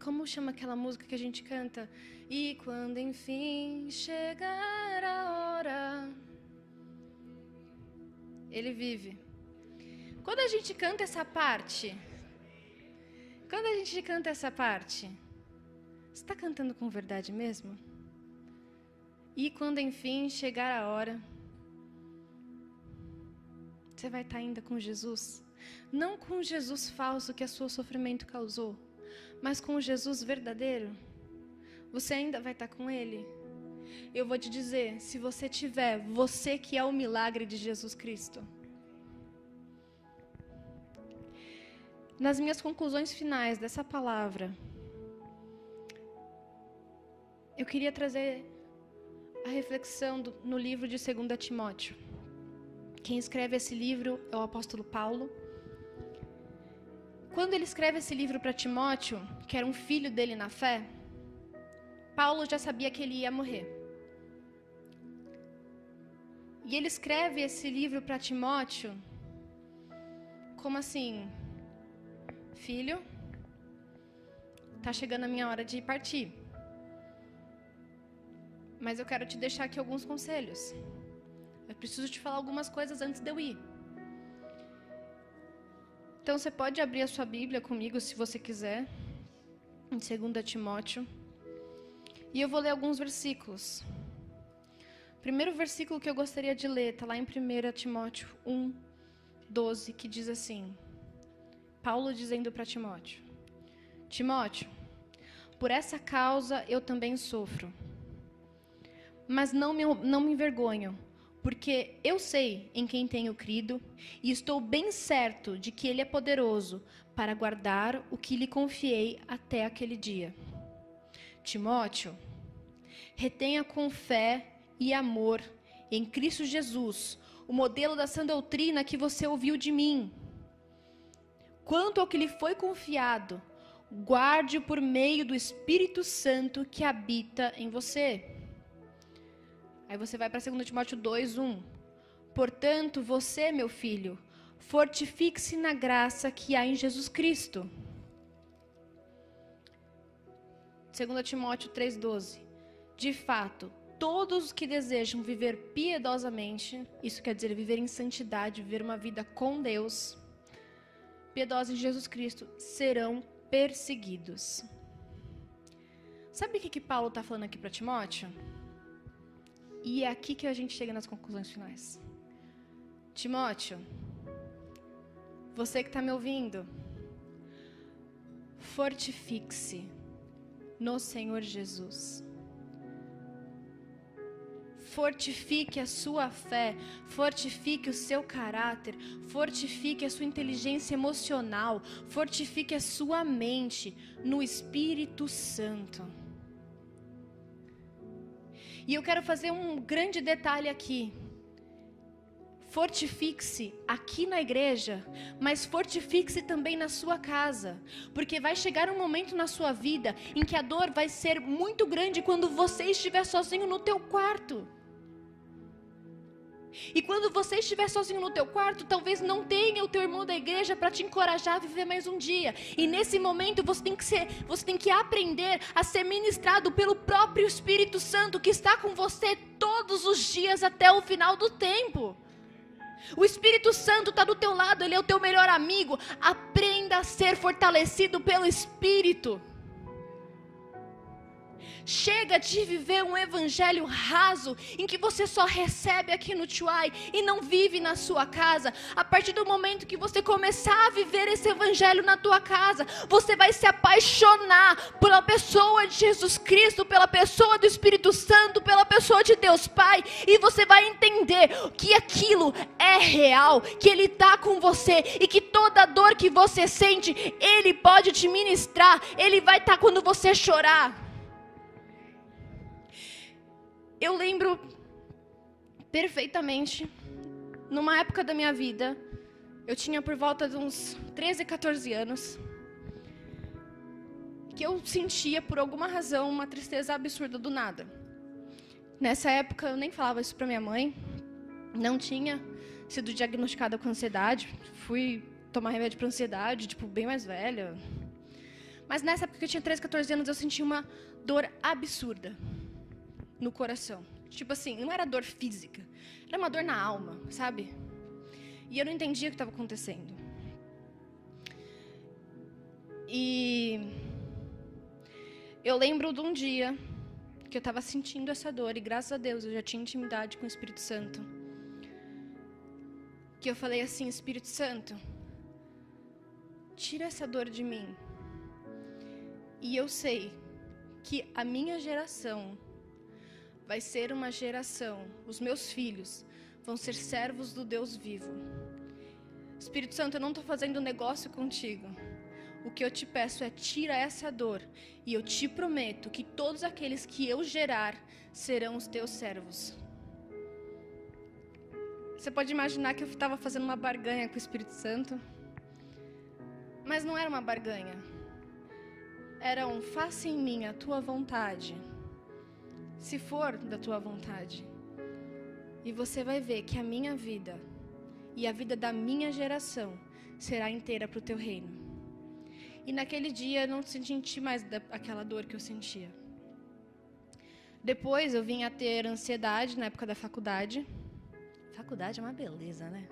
como chama aquela música que a gente canta? E quando enfim chegar a hora ele vive. Quando a gente canta essa parte, quando a gente canta essa parte, você está cantando com verdade mesmo? E quando enfim chegar a hora, você vai estar ainda com Jesus? Não com Jesus falso que a sua sofrimento causou, mas com Jesus verdadeiro. Você ainda vai estar com Ele? Eu vou te dizer, se você tiver, você que é o milagre de Jesus Cristo. Nas minhas conclusões finais dessa palavra, eu queria trazer a reflexão do, no livro de 2 Timóteo. Quem escreve esse livro é o apóstolo Paulo. Quando ele escreve esse livro para Timóteo, que era um filho dele na fé, Paulo já sabia que ele ia morrer. E ele escreve esse livro para Timóteo como assim: Filho, tá chegando a minha hora de partir. Mas eu quero te deixar aqui alguns conselhos. Eu preciso te falar algumas coisas antes de eu ir. Então você pode abrir a sua Bíblia comigo se você quiser, em 2 Timóteo. E eu vou ler alguns versículos. Primeiro versículo que eu gostaria de ler está lá em 1 Timóteo 1, 12, que diz assim: Paulo dizendo para Timóteo: Timóteo, por essa causa eu também sofro. Mas não me, não me envergonho, porque eu sei em quem tenho crido e estou bem certo de que Ele é poderoso para guardar o que lhe confiei até aquele dia. Timóteo, retenha com fé e amor em Cristo Jesus o modelo da sã doutrina que você ouviu de mim Quanto ao que lhe foi confiado, guarde por meio do Espírito Santo que habita em você. Aí você vai para 2 Timóteo 2, 1. Portanto, você, meu filho, fortifique-se na graça que há em Jesus Cristo. 2 Timóteo 3,12. De fato, todos os que desejam viver piedosamente, isso quer dizer viver em santidade, viver uma vida com Deus, piedosos em Jesus Cristo serão perseguidos. Sabe o que, que Paulo está falando aqui para Timóteo? E é aqui que a gente chega nas conclusões finais. Timóteo, você que está me ouvindo, fortifique-se no Senhor Jesus fortifique a sua fé, fortifique o seu caráter, fortifique a sua inteligência emocional, fortifique a sua mente no Espírito Santo. E eu quero fazer um grande detalhe aqui. Fortifique-se aqui na igreja, mas fortifique-se também na sua casa, porque vai chegar um momento na sua vida em que a dor vai ser muito grande quando você estiver sozinho no teu quarto. E quando você estiver sozinho no teu quarto, talvez não tenha o teu irmão da igreja para te encorajar a viver mais um dia. E nesse momento você tem que ser, você tem que aprender a ser ministrado pelo próprio Espírito Santo que está com você todos os dias até o final do tempo. O Espírito Santo está do teu lado, ele é o teu melhor amigo. Aprenda a ser fortalecido pelo Espírito. Chega de viver um evangelho raso em que você só recebe aqui no Chuai e não vive na sua casa. A partir do momento que você começar a viver esse evangelho na tua casa, você vai se apaixonar pela pessoa de Jesus Cristo, pela pessoa do Espírito Santo, pela pessoa de Deus Pai, e você vai entender que aquilo é real, que ele está com você e que toda dor que você sente, ele pode te ministrar, ele vai estar tá quando você chorar eu lembro perfeitamente, numa época da minha vida, eu tinha por volta de uns 13, 14 anos, que eu sentia, por alguma razão, uma tristeza absurda do nada. Nessa época, eu nem falava isso para minha mãe, não tinha sido diagnosticada com ansiedade, fui tomar remédio para ansiedade, tipo, bem mais velha. Mas nessa época que eu tinha 13, 14 anos, eu sentia uma dor absurda no coração. Tipo assim, não era dor física, era uma dor na alma, sabe? E eu não entendia o que estava acontecendo. E eu lembro de um dia que eu estava sentindo essa dor, e graças a Deus eu já tinha intimidade com o Espírito Santo. Que eu falei assim: Espírito Santo, tira essa dor de mim. E eu sei que a minha geração vai ser uma geração, os meus filhos vão ser servos do Deus vivo. Espírito Santo, eu não estou fazendo negócio contigo. O que eu te peço é tira essa dor e eu te prometo que todos aqueles que eu gerar serão os teus servos. Você pode imaginar que eu estava fazendo uma barganha com o Espírito Santo? Mas não era uma barganha. Era um faça em mim a tua vontade, se for da tua vontade. E você vai ver que a minha vida e a vida da minha geração será inteira para o teu reino. E naquele dia eu não senti mais aquela dor que eu sentia. Depois eu vim a ter ansiedade na época da faculdade. Faculdade é uma beleza, né?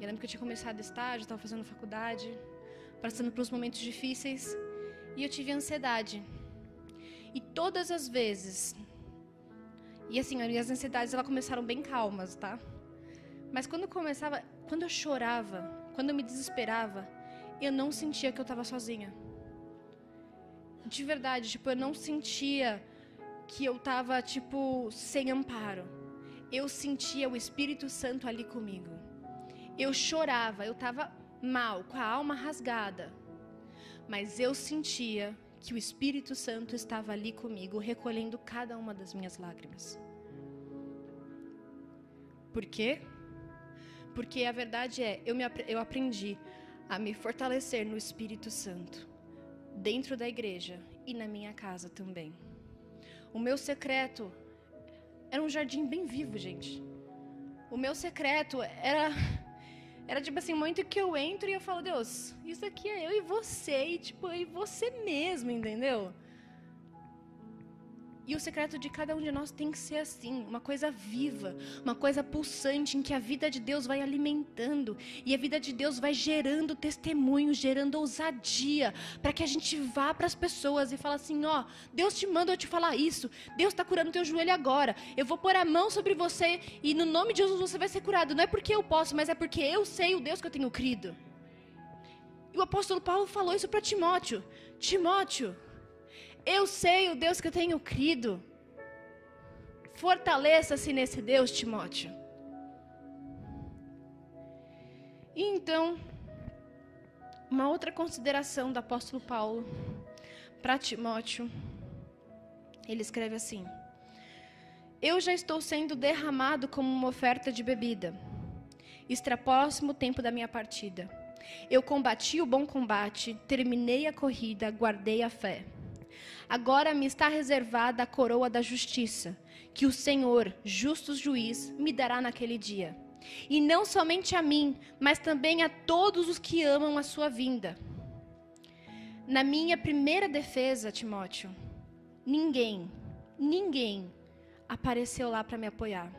Eu lembro que eu tinha começado estágio, estava fazendo faculdade, passando por uns momentos difíceis, e eu tive ansiedade. E todas as vezes, e assim, as minhas ansiedades elas começaram bem calmas, tá? Mas quando começava, quando eu chorava, quando eu me desesperava, eu não sentia que eu estava sozinha. De verdade, tipo, eu não sentia que eu estava tipo sem amparo. Eu sentia o Espírito Santo ali comigo. Eu chorava, eu estava mal, com a alma rasgada. Mas eu sentia que o Espírito Santo estava ali comigo, recolhendo cada uma das minhas lágrimas. Por quê? Porque a verdade é, eu, me, eu aprendi a me fortalecer no Espírito Santo, dentro da igreja e na minha casa também. O meu secreto era um jardim bem vivo, gente. O meu secreto era era tipo assim, muito que eu entro e eu falo, Deus, isso aqui é eu e você, e tipo, e você mesmo, entendeu? E o secreto de cada um de nós tem que ser assim, uma coisa viva, uma coisa pulsante em que a vida de Deus vai alimentando e a vida de Deus vai gerando testemunho, gerando ousadia, para que a gente vá para as pessoas e fale assim: ó, Deus te manda eu te falar isso, Deus está curando teu joelho agora, eu vou pôr a mão sobre você e no nome de Jesus você vai ser curado. Não é porque eu posso, mas é porque eu sei o Deus que eu tenho crido. E o apóstolo Paulo falou isso para Timóteo: Timóteo, eu sei o Deus que eu tenho crido. Fortaleça-se nesse Deus, Timóteo. E então, uma outra consideração do apóstolo Paulo para Timóteo, ele escreve assim: Eu já estou sendo derramado como uma oferta de bebida. Está o tempo da minha partida. Eu combati o bom combate, terminei a corrida, guardei a fé. Agora me está reservada a coroa da justiça, que o Senhor, justo juiz, me dará naquele dia. E não somente a mim, mas também a todos os que amam a sua vinda. Na minha primeira defesa, Timóteo, ninguém, ninguém apareceu lá para me apoiar.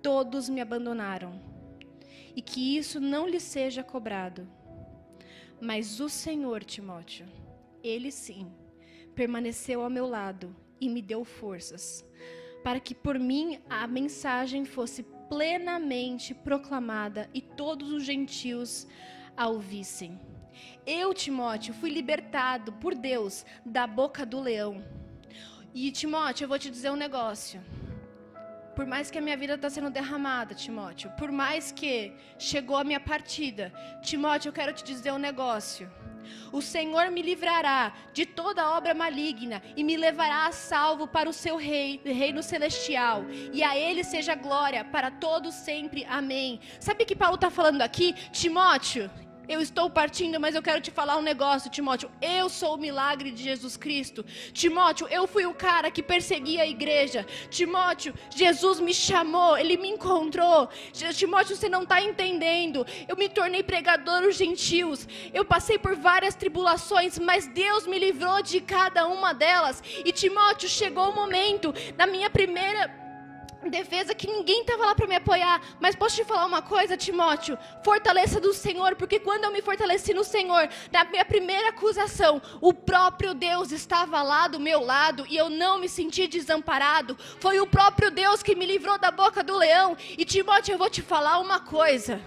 Todos me abandonaram. E que isso não lhe seja cobrado. Mas o Senhor, Timóteo, ele sim permaneceu ao meu lado e me deu forças, para que por mim a mensagem fosse plenamente proclamada e todos os gentios a ouvissem. Eu, Timóteo, fui libertado por Deus da boca do leão. E Timóteo, eu vou te dizer um negócio. Por mais que a minha vida está sendo derramada, Timóteo, por mais que chegou a minha partida, Timóteo, eu quero te dizer um negócio. O Senhor me livrará de toda obra maligna e me levará a salvo para o seu rei, reino celestial. E a ele seja glória para todos sempre. Amém. Sabe o que Paulo está falando aqui? Timóteo, eu estou partindo, mas eu quero te falar um negócio, Timóteo. Eu sou o milagre de Jesus Cristo. Timóteo, eu fui o cara que perseguia a igreja. Timóteo, Jesus me chamou, ele me encontrou. Timóteo, você não está entendendo. Eu me tornei pregador dos gentios. Eu passei por várias tribulações, mas Deus me livrou de cada uma delas. E Timóteo, chegou o momento, na minha primeira defesa que ninguém estava lá para me apoiar. Mas posso te falar uma coisa, Timóteo? Fortaleça do Senhor, porque quando eu me fortaleci no Senhor, na minha primeira acusação, o próprio Deus estava lá do meu lado e eu não me senti desamparado. Foi o próprio Deus que me livrou da boca do leão. E Timóteo, eu vou te falar uma coisa.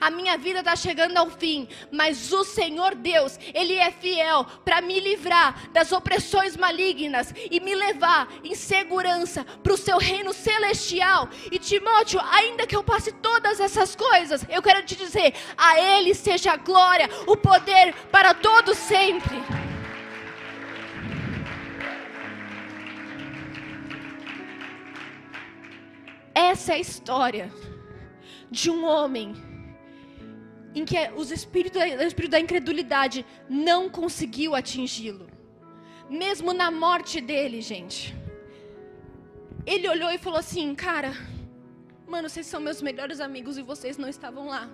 A minha vida está chegando ao fim, mas o Senhor Deus, Ele é fiel para me livrar das opressões malignas e me levar em segurança para o seu reino celestial. E Timóteo, ainda que eu passe todas essas coisas, eu quero te dizer: a Ele seja a glória, o poder para todos sempre. Essa é a história de um homem em que os espíritos, o espírito da incredulidade não conseguiu atingi-lo. Mesmo na morte dele, gente. Ele olhou e falou assim: Cara, mano, vocês são meus melhores amigos e vocês não estavam lá.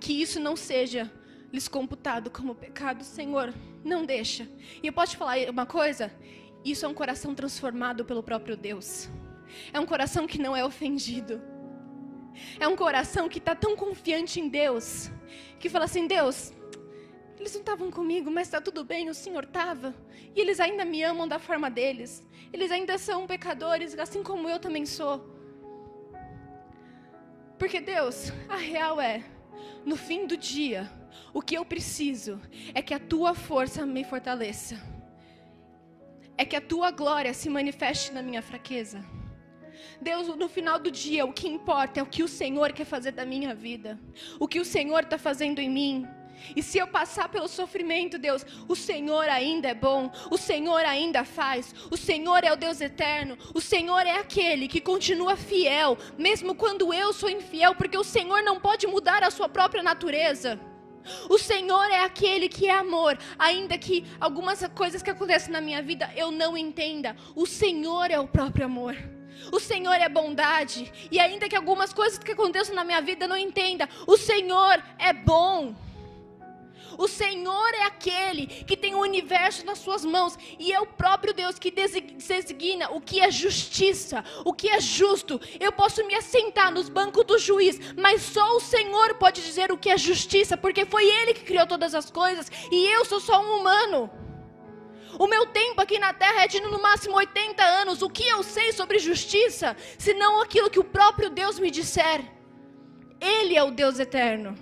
Que isso não seja lhes computado como pecado, Senhor, não deixa. E eu posso te falar uma coisa? Isso é um coração transformado pelo próprio Deus. É um coração que não é ofendido. É um coração que está tão confiante em Deus, que fala assim: Deus, eles não estavam comigo, mas está tudo bem, o Senhor estava. E eles ainda me amam da forma deles. Eles ainda são pecadores, assim como eu também sou. Porque Deus, a real é, no fim do dia, o que eu preciso é que a tua força me fortaleça. É que a tua glória se manifeste na minha fraqueza. Deus, no final do dia, o que importa é o que o Senhor quer fazer da minha vida, o que o Senhor está fazendo em mim. E se eu passar pelo sofrimento, Deus, o Senhor ainda é bom, o Senhor ainda faz, o Senhor é o Deus eterno, o Senhor é aquele que continua fiel, mesmo quando eu sou infiel, porque o Senhor não pode mudar a sua própria natureza. O Senhor é aquele que é amor, ainda que algumas coisas que acontecem na minha vida eu não entenda, o Senhor é o próprio amor. O Senhor é bondade. E ainda que algumas coisas que aconteçam na minha vida não entenda, o Senhor é bom. O Senhor é aquele que tem o universo nas suas mãos e é o próprio Deus que designa o que é justiça, o que é justo. Eu posso me assentar nos bancos do juiz, mas só o Senhor pode dizer o que é justiça, porque foi Ele que criou todas as coisas e eu sou só um humano. O meu tempo aqui na terra é de no máximo 80 anos. O que eu sei sobre justiça, se não aquilo que o próprio Deus me disser? Ele é o Deus eterno.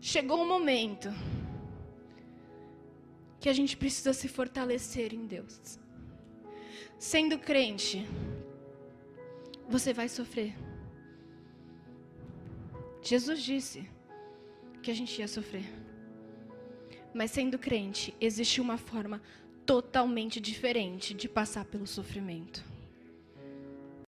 Chegou um momento que a gente precisa se fortalecer em Deus. Sendo crente, você vai sofrer. Jesus disse que a gente ia sofrer. Mas sendo crente, existe uma forma totalmente diferente de passar pelo sofrimento.